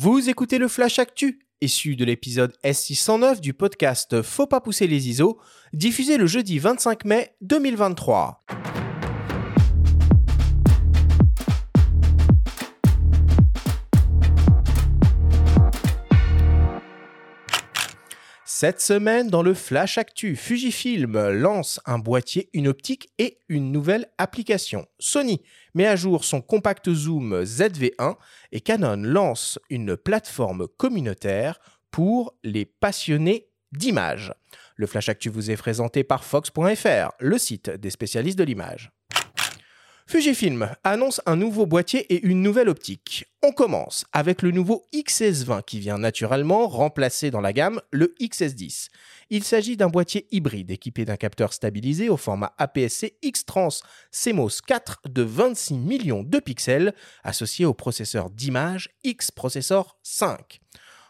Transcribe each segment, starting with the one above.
Vous écoutez le Flash Actu, issu de l'épisode S609 du podcast Faut pas pousser les ISO, diffusé le jeudi 25 mai 2023. Cette semaine, dans le Flash Actu, Fujifilm lance un boîtier, une optique et une nouvelle application. Sony met à jour son compact zoom ZV1 et Canon lance une plateforme communautaire pour les passionnés d'images. Le Flash Actu vous est présenté par Fox.fr, le site des spécialistes de l'image. Fujifilm annonce un nouveau boîtier et une nouvelle optique. On commence avec le nouveau XS20 qui vient naturellement remplacer dans la gamme le XS10. Il s'agit d'un boîtier hybride équipé d'un capteur stabilisé au format APS-C X-Trans CMOS 4 de 26 millions de pixels associé au processeur d'image X-Processor 5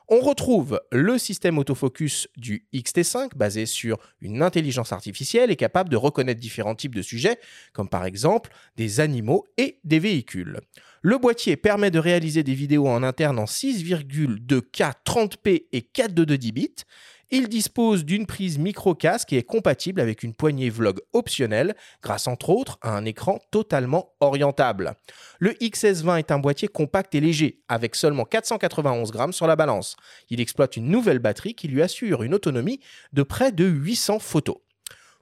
on retrouve le système autofocus du XT5 basé sur une intelligence artificielle et capable de reconnaître différents types de sujets, comme par exemple des animaux et des véhicules. Le boîtier permet de réaliser des vidéos en interne en 6,2K 30p et 422 bits il dispose d'une prise micro-casque et est compatible avec une poignée vlog optionnelle grâce entre autres à un écran totalement orientable. Le XS20 est un boîtier compact et léger avec seulement 491 grammes sur la balance. Il exploite une nouvelle batterie qui lui assure une autonomie de près de 800 photos.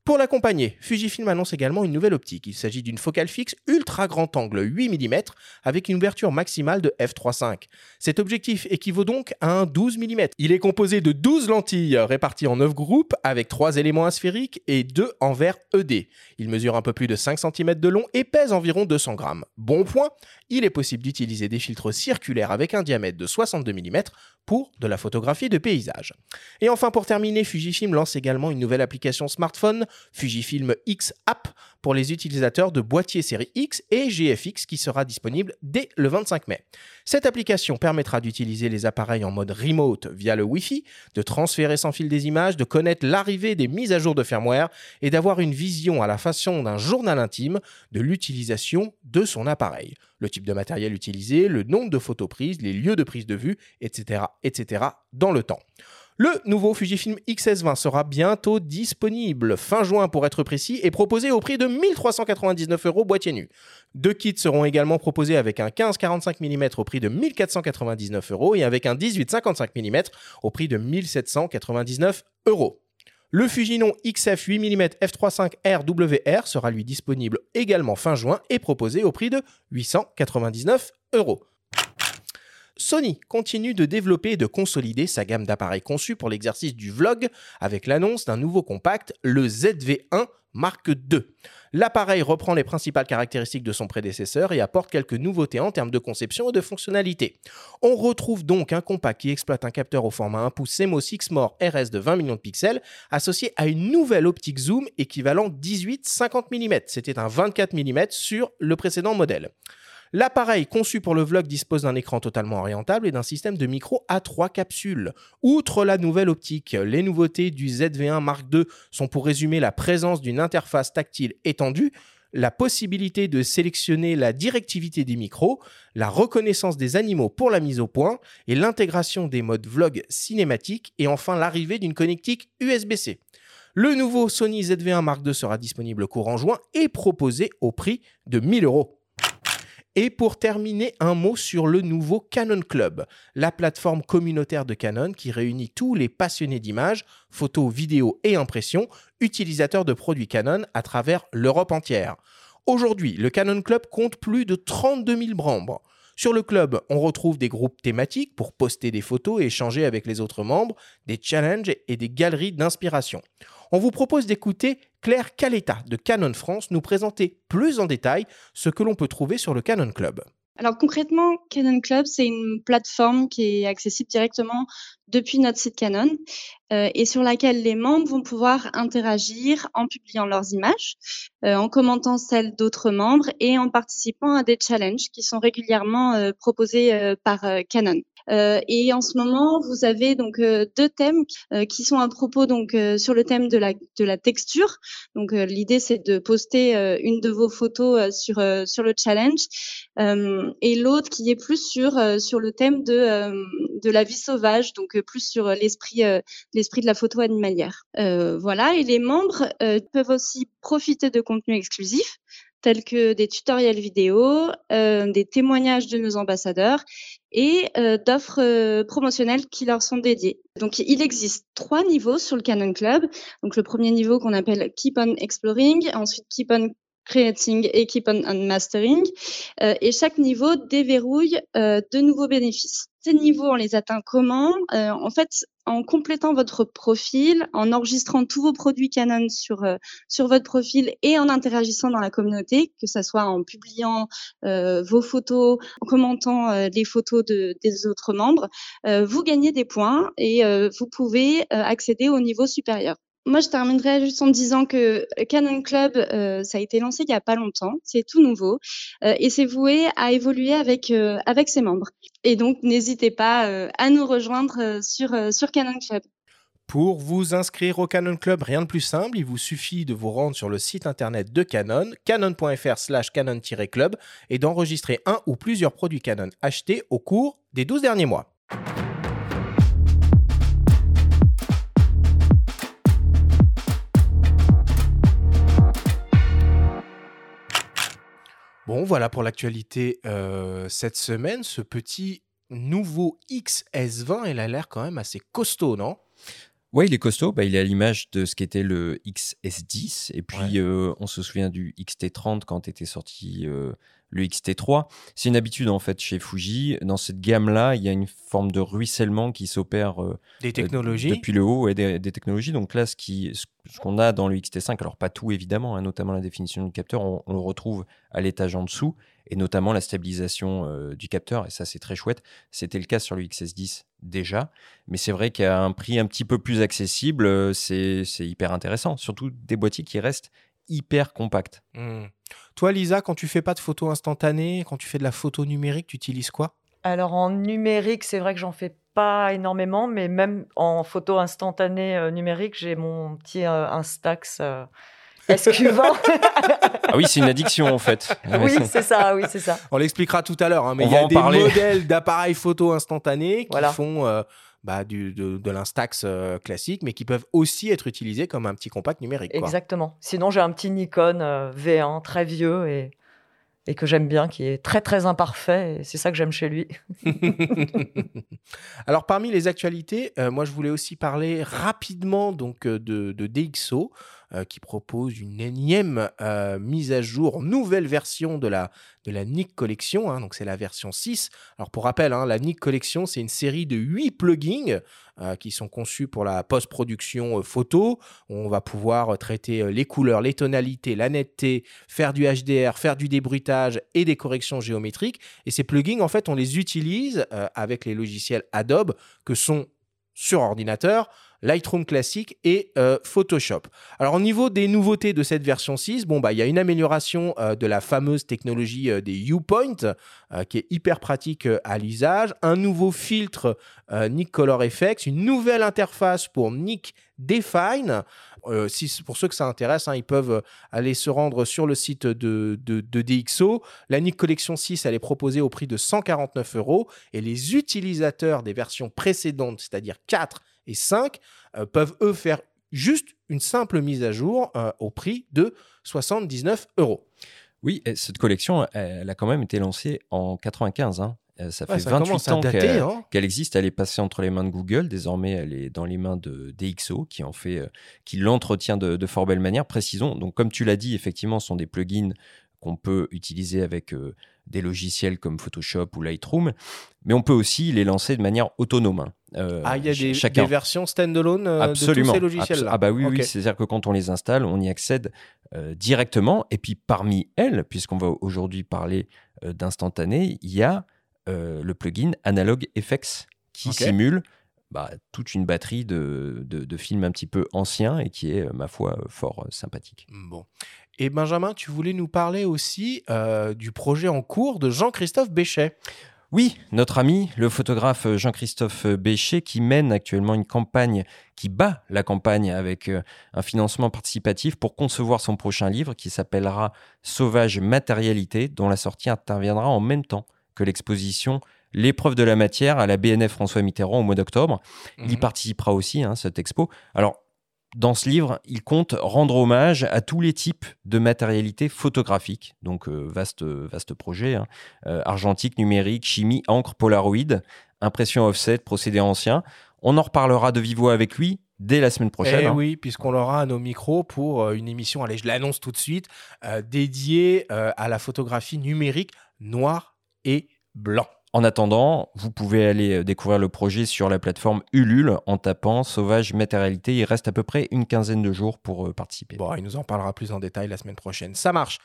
Pour l'accompagner, Fujifilm annonce également une nouvelle optique. Il s'agit d'une focale fixe ultra grand angle 8 mm avec une ouverture maximale de f3.5. Cet objectif équivaut donc à un 12 mm. Il est composé de 12 lentilles réparties en 9 groupes avec 3 éléments asphériques et 2 en verre ED. Il mesure un peu plus de 5 cm de long et pèse environ 200 grammes. Bon point, il est possible d'utiliser des filtres circulaires avec un diamètre de 62 mm pour de la photographie de paysage. Et enfin pour terminer, Fujifilm lance également une nouvelle application smartphone Fujifilm X App pour les utilisateurs de boîtiers série X et GFX qui sera disponible dès le 25 mai. Cette application permettra d'utiliser les appareils en mode remote via le Wi-Fi, de transférer sans fil des images, de connaître l'arrivée des mises à jour de firmware et d'avoir une vision à la façon d'un journal intime de l'utilisation de son appareil. Le type de matériel utilisé, le nombre de photos prises, les lieux de prise de vue, etc., etc. dans le temps. Le nouveau Fujifilm X-S20 sera bientôt disponible, fin juin pour être précis, et proposé au prix de 1399 euros boîtier nu. Deux kits seront également proposés avec un 15-45 mm au prix de 1499 euros et avec un 18-55 mm au prix de 1799 euros. Le Fujinon XF 8 mm f3.5 RWR sera lui disponible également fin juin et proposé au prix de 899 euros. Sony continue de développer et de consolider sa gamme d'appareils conçus pour l'exercice du vlog avec l'annonce d'un nouveau compact, le ZV1 Mark II. L'appareil reprend les principales caractéristiques de son prédécesseur et apporte quelques nouveautés en termes de conception et de fonctionnalité. On retrouve donc un compact qui exploite un capteur au format 1 pouce CMOS X-More RS de 20 millions de pixels associé à une nouvelle optique zoom équivalent 18-50 mm. C'était un 24 mm sur le précédent modèle. L'appareil conçu pour le vlog dispose d'un écran totalement orientable et d'un système de micro à trois capsules. Outre la nouvelle optique, les nouveautés du ZV1 Mark II sont pour résumer la présence d'une interface tactile étendue, la possibilité de sélectionner la directivité des micros, la reconnaissance des animaux pour la mise au point et l'intégration des modes vlog cinématique et enfin l'arrivée d'une connectique USB-C. Le nouveau Sony ZV1 Mark II sera disponible courant juin et proposé au prix de 1000 euros. Et pour terminer, un mot sur le nouveau Canon Club, la plateforme communautaire de Canon qui réunit tous les passionnés d'images, photos, vidéos et impressions, utilisateurs de produits Canon à travers l'Europe entière. Aujourd'hui, le Canon Club compte plus de 32 000 membres. Sur le club, on retrouve des groupes thématiques pour poster des photos et échanger avec les autres membres, des challenges et des galeries d'inspiration on vous propose d'écouter Claire Caletta de Canon France nous présenter plus en détail ce que l'on peut trouver sur le Canon Club. Alors concrètement, Canon Club, c'est une plateforme qui est accessible directement depuis notre site Canon euh, et sur laquelle les membres vont pouvoir interagir en publiant leurs images, euh, en commentant celles d'autres membres et en participant à des challenges qui sont régulièrement euh, proposés par Canon. Et en ce moment, vous avez donc deux thèmes qui sont à propos donc sur le thème de la de la texture. Donc l'idée c'est de poster une de vos photos sur sur le challenge et l'autre qui est plus sur sur le thème de de la vie sauvage, donc plus sur l'esprit l'esprit de la photo animalière. voilà et les membres peuvent aussi profiter de contenus exclusifs tels que des tutoriels vidéo, euh, des témoignages de nos ambassadeurs et euh, d'offres euh, promotionnelles qui leur sont dédiées. Donc il existe trois niveaux sur le Canon Club. Donc le premier niveau qu'on appelle Keep on Exploring, ensuite Keep on Creating et Keep on, Mastering. et chaque niveau déverrouille de nouveaux bénéfices. Ces niveaux, on les atteint comment? En fait, en complétant votre profil, en enregistrant tous vos produits Canon sur euh, votre profil et en interagissant dans la communauté, que ce soit en publiant euh, vos photos, en commentant euh, les photos de, des autres membres, vous gagnez des points et vous pouvez accéder au niveau supérieur. Moi, je terminerai juste en disant que Canon Club, ça a été lancé il y a pas longtemps, c'est tout nouveau et c'est voué à évoluer avec avec ses membres. Et donc, n'hésitez pas euh, à nous rejoindre euh, sur, euh, sur Canon Club. Pour vous inscrire au Canon Club, rien de plus simple, il vous suffit de vous rendre sur le site internet de Canon, canon.fr slash canon-club, et d'enregistrer un ou plusieurs produits Canon achetés au cours des 12 derniers mois. Voilà pour l'actualité euh, cette semaine. Ce petit nouveau XS20, il a l'air quand même assez costaud, non? Ouais, il est costaud. Bah, il est à l'image de ce qu'était le XS10. Et puis, euh, on se souvient du XT30 quand était sorti euh, le XT3. C'est une habitude en fait chez Fuji. Dans cette gamme-là, il y a une forme de ruissellement qui s'opère euh, des technologies. depuis le haut et des, technologies. Donc là, ce qu'on ce qu'on a dans le XT5, alors pas tout évidemment, hein, notamment la définition du capteur, on, le retrouve à l'étage en dessous et notamment la stabilisation euh, du capteur. Et ça, c'est très chouette. C'était le cas sur le XS10 déjà, mais c'est vrai qu'à un prix un petit peu plus accessible, euh, c'est hyper intéressant. Surtout des boîtiers qui restent hyper compacts. Mmh. Toi, Lisa, quand tu fais pas de photos instantanées, quand tu fais de la photo numérique, tu utilises quoi? Alors en numérique, c'est vrai que j'en fais pas énormément, mais même en photo instantanée euh, numérique, j'ai mon petit euh, Instax. Euh, SQ20. ah oui, c'est une addiction en fait. oui, c'est ça, oui, c'est ça. On l'expliquera tout à l'heure, hein, mais il y a des modèles d'appareils photo instantanés qui font bah, du, de, l'Instax euh, classique, mais qui peuvent aussi être utilisés comme un petit compact numérique. Exactement. Sinon, j'ai un petit Nikon euh, V1 très vieux et, et que j'aime bien, qui est très très imparfait. C'est ça que j'aime chez lui. Alors, parmi les actualités, euh, moi, je voulais aussi parler rapidement donc de, de DxO. Euh, qui propose une énième euh, mise à jour, nouvelle version de la, de la Nick Collection. Hein, donc c'est la version 6. Alors pour rappel, hein, la Nick Collection, c'est une série de 8 plugins euh, qui sont conçus pour la post-production photo. On va pouvoir traiter les couleurs, les tonalités, la netteté, faire du HDR, faire du débruitage et des corrections géométriques. Et ces plugins, en fait, on les utilise avec les logiciels Adobe que sont sur ordinateur Lightroom classique et euh, Photoshop. Alors au niveau des nouveautés de cette version 6, bon bah il y a une amélioration euh, de la fameuse technologie euh, des U-Point qui est hyper pratique à l'usage, un nouveau filtre Nick Color Effects, une nouvelle interface pour Nick Define. pour ceux que ça intéresse, hein, ils peuvent aller se rendre sur le site de, de, de, DxO. La Nick Collection 6, elle est proposée au prix de 149 euros et les utilisateurs des versions précédentes, c'est-à-dire 4 et 5 euh, peuvent, eux, faire juste une simple mise à jour euh, au prix de 79 euros. Oui, cette collection, elle a quand même été lancée en 95. Hein. Euh, ça fait 28 ans hein. qu'elle existe. Elle est passée entre les mains de Google. Désormais, elle est dans les mains de DxO, qui en fait, qui l'entretient de, de, fort belle manière. Précisons. Donc, comme tu l'as dit, effectivement, ce sont des plugins qu'on peut utiliser avec des logiciels comme Photoshop ou Lightroom, mais on peut aussi les lancer de manière autonome. Euh, ah, il y a des, des versions standalone euh, de tous ces logiciels-là Ah bah oui, oui c'est-à-dire que quand on les installe, on y accède euh, directement. Et puis parmi elles, puisqu'on va aujourd'hui parler d'instantané, il y a le plugin Analog FX qui simule bah, toute une batterie de, de, de, films un petit peu anciens et qui est, ma foi, fort sympathique. Bon. Et Benjamin, tu voulais nous parler aussi du projet en cours de Jean-Christophe Béchet. Oui, notre ami, le photographe Jean-Christophe Béchet, qui mène actuellement une campagne qui bat la campagne avec euh, un financement participatif pour concevoir son prochain livre qui s'appellera Sauvage Matérialité, dont la sortie interviendra en même temps que l'exposition L'épreuve de la matière à la BNF François Mitterrand au mois d'octobre. Il y mhm. participera aussi, hein, cette expo. Alors, dans ce livre, il compte rendre hommage à tous les types de matérialité photographique. Donc, euh, vaste, vaste projet. Hein. Euh, argentique, numérique, chimie, encre, polaroid, impression offset, procédé ancien. On en reparlera de vivo avec lui dès la semaine prochaine. Eh hein. oui, puisqu'on aura à nos micros pour euh, une émission, allez, je l'annonce tout de suite, dédiée à la photographie numérique noir et blanc. En attendant, vous pouvez aller euh, découvrir le projet sur la plateforme Ulule en tapant Sauvage Matérialité. Il reste à peu près une quinzaine de jours pour euh, participer. Bon, il nous en parlera plus en détail la semaine prochaine. Ça marche.